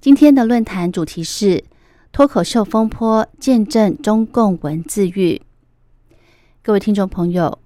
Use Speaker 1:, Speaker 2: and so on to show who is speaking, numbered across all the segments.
Speaker 1: 今天的论坛主题是脱口秀风波，见证中共文字狱。各位听众朋友，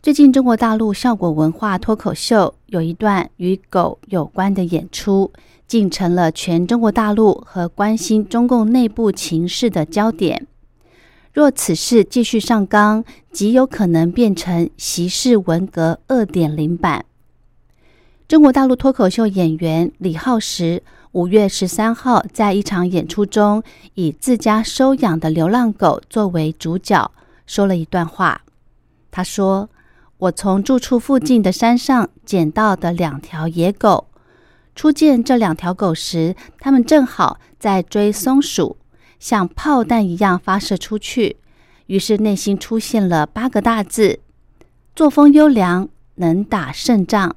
Speaker 1: 最近中国大陆效果文化脱口秀有一段与狗有关的演出，竟成了全中国大陆和关心中共内部情势的焦点。若此事继续上纲，极有可能变成习氏文革二点零版。中国大陆脱口秀演员李浩石五月十三号在一场演出中，以自家收养的流浪狗作为主角，说了一段话。他说：“我从住处附近的山上捡到的两条野狗，初见这两条狗时，它们正好在追松鼠。”像炮弹一样发射出去，于是内心出现了八个大字：作风优良，能打胜仗。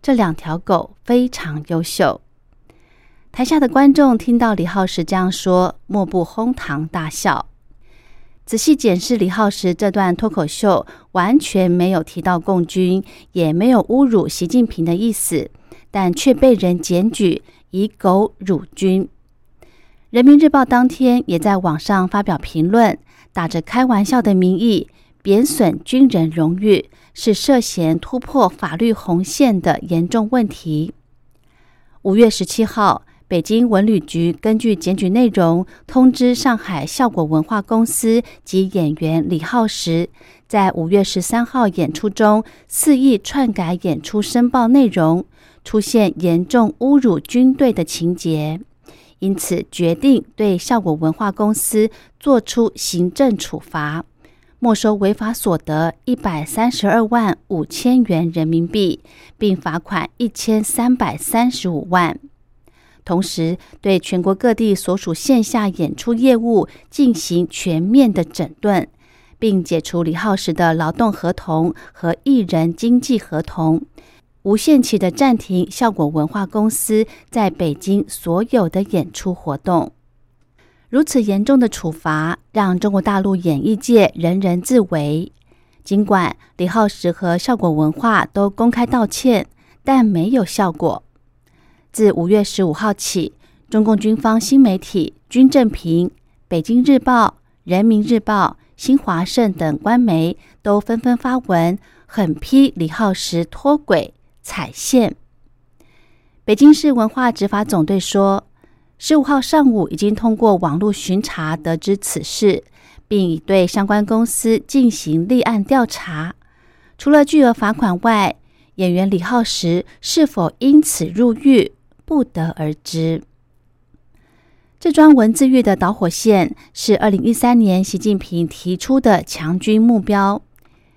Speaker 1: 这两条狗非常优秀。台下的观众听到李浩石这样说，莫不哄堂大笑。仔细检视李浩石这段脱口秀，完全没有提到共军，也没有侮辱习近平的意思，但却被人检举以狗辱军。人民日报当天也在网上发表评论，打着开玩笑的名义，贬损军人荣誉，是涉嫌突破法律红线的严重问题。五月十七号，北京文旅局根据检举内容，通知上海效果文化公司及演员李浩石，在五月十三号演出中肆意篡改演出申报内容，出现严重侮辱军队的情节。因此，决定对效果文化公司作出行政处罚，没收违法所得一百三十二万五千元人民币，并罚款一千三百三十五万。同时，对全国各地所属线下演出业务进行全面的整顿，并解除李浩石的劳动合同和艺人经济合同。无限期的暂停效果文化公司在北京所有的演出活动。如此严重的处罚，让中国大陆演艺界人人自危。尽管李浩石和效果文化都公开道歉，但没有效果。自五月十五号起，中共军方新媒体军政平、北京日报、人民日报、新华社等官媒都纷纷发文，狠批李浩石脱轨。踩线。北京市文化执法总队说，十五号上午已经通过网络巡查得知此事，并已对相关公司进行立案调查。除了巨额罚款外，演员李浩石是否因此入狱，不得而知。这桩文字狱的导火线是二零一三年习近平提出的强军目标：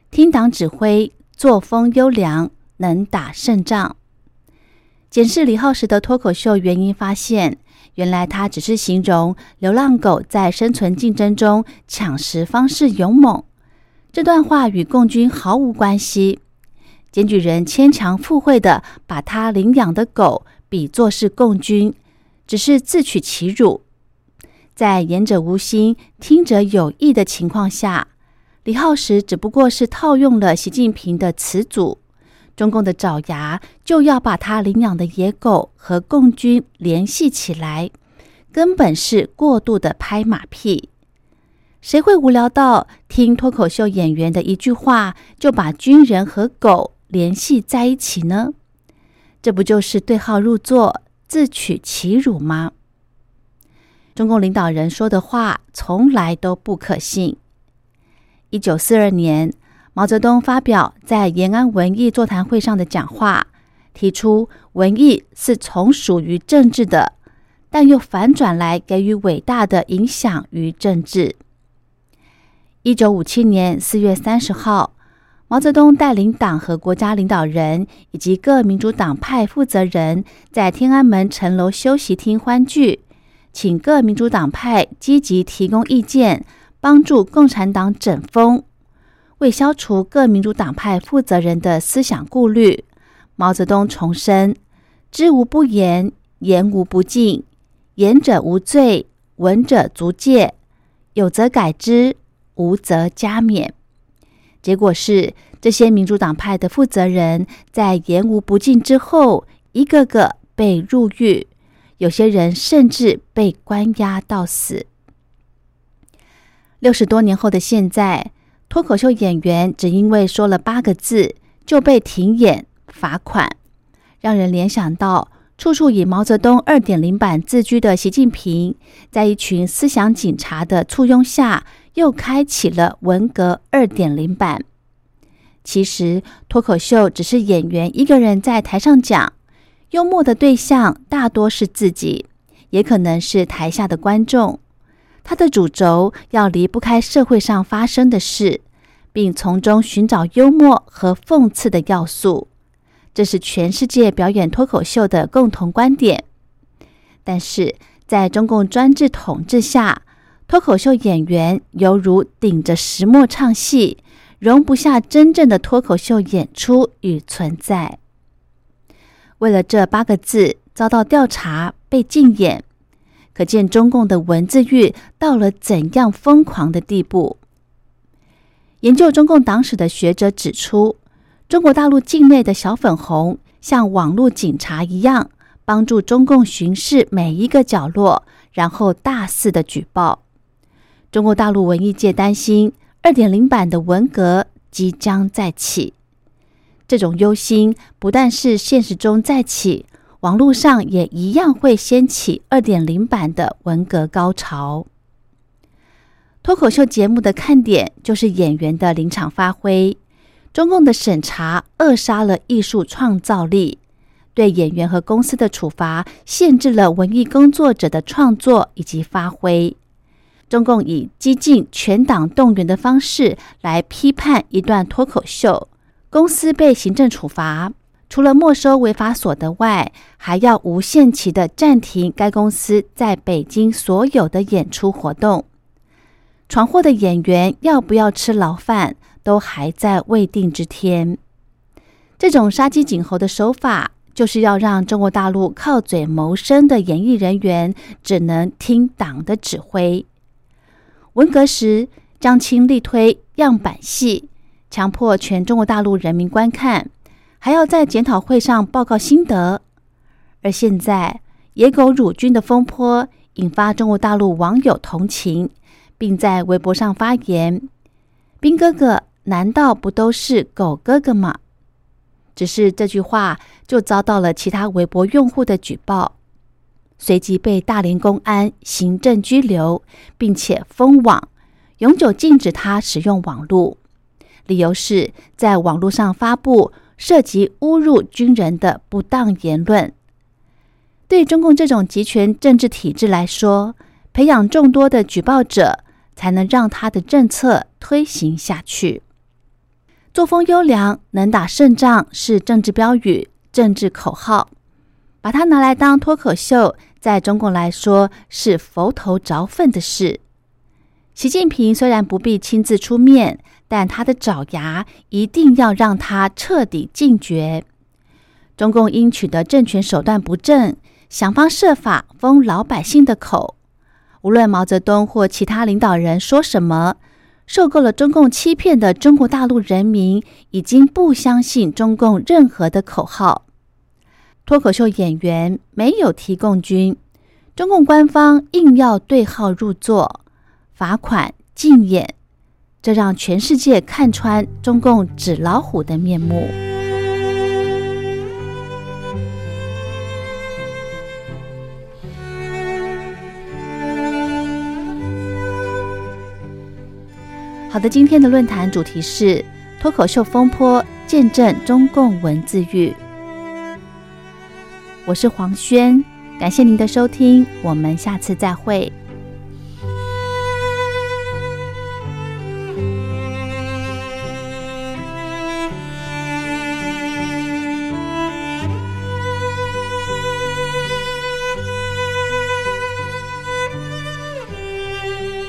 Speaker 1: 听党指挥，作风优良。能打胜仗。检视李浩石的脱口秀原因，发现原来他只是形容流浪狗在生存竞争中抢食方式勇猛。这段话与共军毫无关系。检举人牵强附会的把他领养的狗比作是共军，只是自取其辱。在言者无心，听者有意的情况下，李浩石只不过是套用了习近平的词组。中共的爪牙就要把他领养的野狗和共军联系起来，根本是过度的拍马屁。谁会无聊到听脱口秀演员的一句话就把军人和狗联系在一起呢？这不就是对号入座、自取其辱吗？中共领导人说的话从来都不可信。一九四二年。毛泽东发表在延安文艺座谈会上的讲话，提出文艺是从属于政治的，但又反转来给予伟大的影响于政治。一九五七年四月三十号，毛泽东带领党和国家领导人以及各民主党派负责人在天安门城楼休息厅欢聚，请各民主党派积极提供意见，帮助共产党整风。为消除各民主党派负责人的思想顾虑，毛泽东重申：“知无不言，言无不尽，言者无罪，闻者足戒，有则改之，无则加勉。”结果是，这些民主党派的负责人在言无不尽之后，一个个被入狱，有些人甚至被关押到死。六十多年后的现在。脱口秀演员只因为说了八个字就被停演罚款，让人联想到处处以毛泽东二点零版自居的习近平，在一群思想警察的簇拥下，又开启了文革二点零版。其实脱口秀只是演员一个人在台上讲，幽默的对象大多是自己，也可能是台下的观众。他的主轴要离不开社会上发生的事，并从中寻找幽默和讽刺的要素，这是全世界表演脱口秀的共同观点。但是在中共专制统治下，脱口秀演员犹如顶着石磨唱戏，容不下真正的脱口秀演出与存在。为了这八个字，遭到调查，被禁演。可见中共的文字狱到了怎样疯狂的地步？研究中共党史的学者指出，中国大陆境内的小粉红像网络警察一样，帮助中共巡视每一个角落，然后大肆的举报。中国大陆文艺界担心二点零版的文革即将再起，这种忧心不但是现实中再起。网络上也一样会掀起二点零版的文革高潮。脱口秀节目的看点就是演员的临场发挥。中共的审查扼杀了艺术创造力，对演员和公司的处罚限制了文艺工作者的创作以及发挥。中共以激进全党动员的方式来批判一段脱口秀，公司被行政处罚。除了没收违法所得外，还要无限期的暂停该公司在北京所有的演出活动。闯祸的演员要不要吃牢饭，都还在未定之天。这种杀鸡儆猴的手法，就是要让中国大陆靠嘴谋生的演艺人员只能听党的指挥。文革时，张清力推样板戏，强迫全中国大陆人民观看。还要在检讨会上报告心得，而现在野狗辱军的风波引发中国大陆网友同情，并在微博上发言：“兵哥哥难道不都是狗哥哥吗？”只是这句话就遭到了其他微博用户的举报，随即被大连公安行政拘留，并且封网，永久禁止他使用网络，理由是在网络上发布。涉及侮辱军人的不当言论，对中共这种集权政治体制来说，培养众多的举报者，才能让他的政策推行下去。作风优良、能打胜仗是政治标语、政治口号，把它拿来当脱口秀，在中共来说是佛头着粪的事。习近平虽然不必亲自出面。但他的爪牙一定要让他彻底禁绝。中共因取得政权手段不正，想方设法封老百姓的口。无论毛泽东或其他领导人说什么，受够了中共欺骗的中国大陆人民已经不相信中共任何的口号。脱口秀演员没有提供军，中共官方硬要对号入座，罚款禁演。这让全世界看穿中共纸老虎的面目。好的，今天的论坛主题是脱口秀风波见证中共文字狱。我是黄轩，感谢您的收听，我们下次再会。